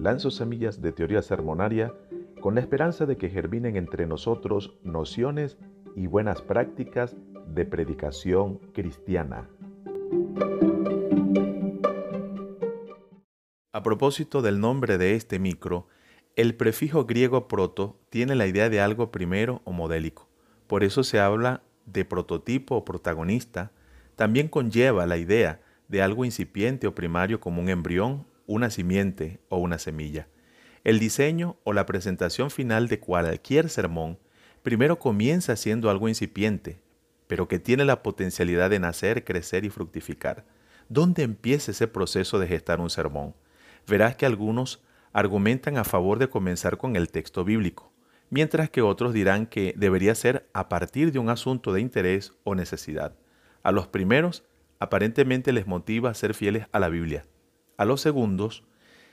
lanzo semillas de teoría sermonaria con la esperanza de que germinen entre nosotros nociones y buenas prácticas de predicación cristiana. A propósito del nombre de este micro, el prefijo griego proto tiene la idea de algo primero o modélico. Por eso se habla de prototipo o protagonista. También conlleva la idea de algo incipiente o primario como un embrión, una simiente o una semilla. El diseño o la presentación final de cualquier sermón primero comienza siendo algo incipiente, pero que tiene la potencialidad de nacer, crecer y fructificar. ¿Dónde empieza ese proceso de gestar un sermón? Verás que algunos argumentan a favor de comenzar con el texto bíblico, mientras que otros dirán que debería ser a partir de un asunto de interés o necesidad. A los primeros, aparentemente les motiva a ser fieles a la Biblia. A los segundos,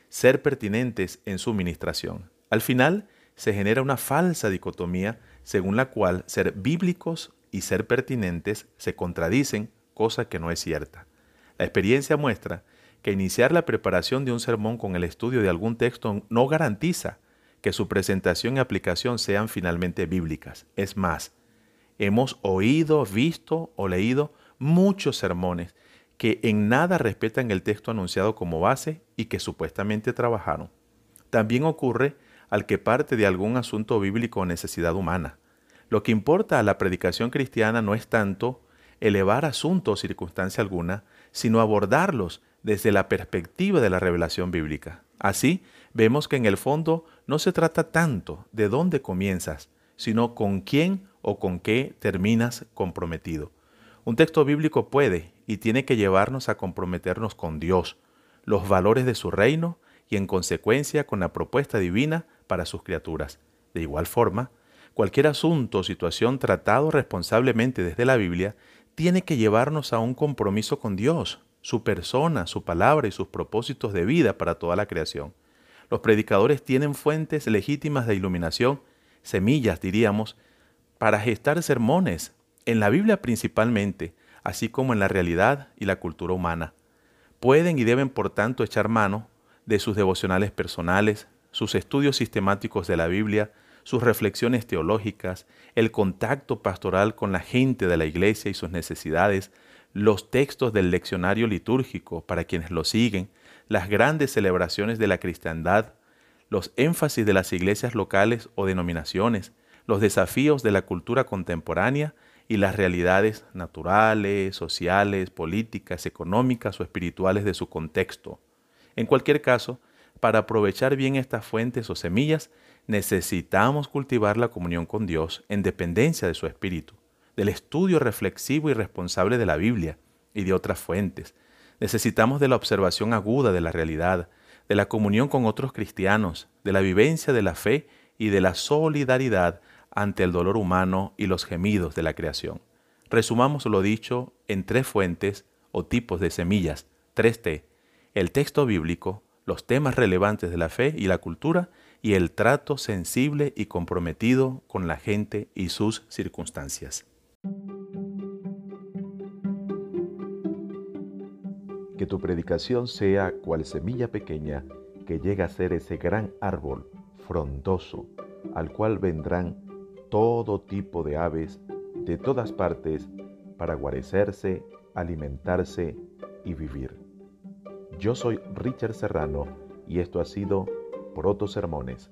ser pertinentes en su ministración. Al final, se genera una falsa dicotomía según la cual ser bíblicos y ser pertinentes se contradicen, cosa que no es cierta. La experiencia muestra que iniciar la preparación de un sermón con el estudio de algún texto no garantiza que su presentación y aplicación sean finalmente bíblicas. Es más, hemos oído, visto o leído muchos sermones que en nada respetan el texto anunciado como base y que supuestamente trabajaron. También ocurre al que parte de algún asunto bíblico o necesidad humana. Lo que importa a la predicación cristiana no es tanto elevar asuntos o circunstancia alguna, sino abordarlos desde la perspectiva de la revelación bíblica. Así, vemos que en el fondo no se trata tanto de dónde comienzas, sino con quién o con qué terminas comprometido. Un texto bíblico puede y tiene que llevarnos a comprometernos con Dios, los valores de su reino y en consecuencia con la propuesta divina para sus criaturas. De igual forma, cualquier asunto o situación tratado responsablemente desde la Biblia tiene que llevarnos a un compromiso con Dios, su persona, su palabra y sus propósitos de vida para toda la creación. Los predicadores tienen fuentes legítimas de iluminación, semillas diríamos, para gestar sermones, en la Biblia principalmente, así como en la realidad y la cultura humana. Pueden y deben, por tanto, echar mano de sus devocionales personales, sus estudios sistemáticos de la Biblia, sus reflexiones teológicas, el contacto pastoral con la gente de la iglesia y sus necesidades, los textos del leccionario litúrgico para quienes lo siguen, las grandes celebraciones de la cristiandad, los énfasis de las iglesias locales o denominaciones, los desafíos de la cultura contemporánea y las realidades naturales, sociales, políticas, económicas o espirituales de su contexto. En cualquier caso, para aprovechar bien estas fuentes o semillas, necesitamos cultivar la comunión con Dios en dependencia de su Espíritu del estudio reflexivo y responsable de la Biblia y de otras fuentes. Necesitamos de la observación aguda de la realidad, de la comunión con otros cristianos, de la vivencia de la fe y de la solidaridad ante el dolor humano y los gemidos de la creación. Resumamos lo dicho en tres fuentes o tipos de semillas, 3T, el texto bíblico, los temas relevantes de la fe y la cultura y el trato sensible y comprometido con la gente y sus circunstancias. Que tu predicación sea cual semilla pequeña que llega a ser ese gran árbol frondoso al cual vendrán todo tipo de aves de todas partes para guarecerse, alimentarse y vivir. Yo soy Richard Serrano y esto ha sido Proto Sermones.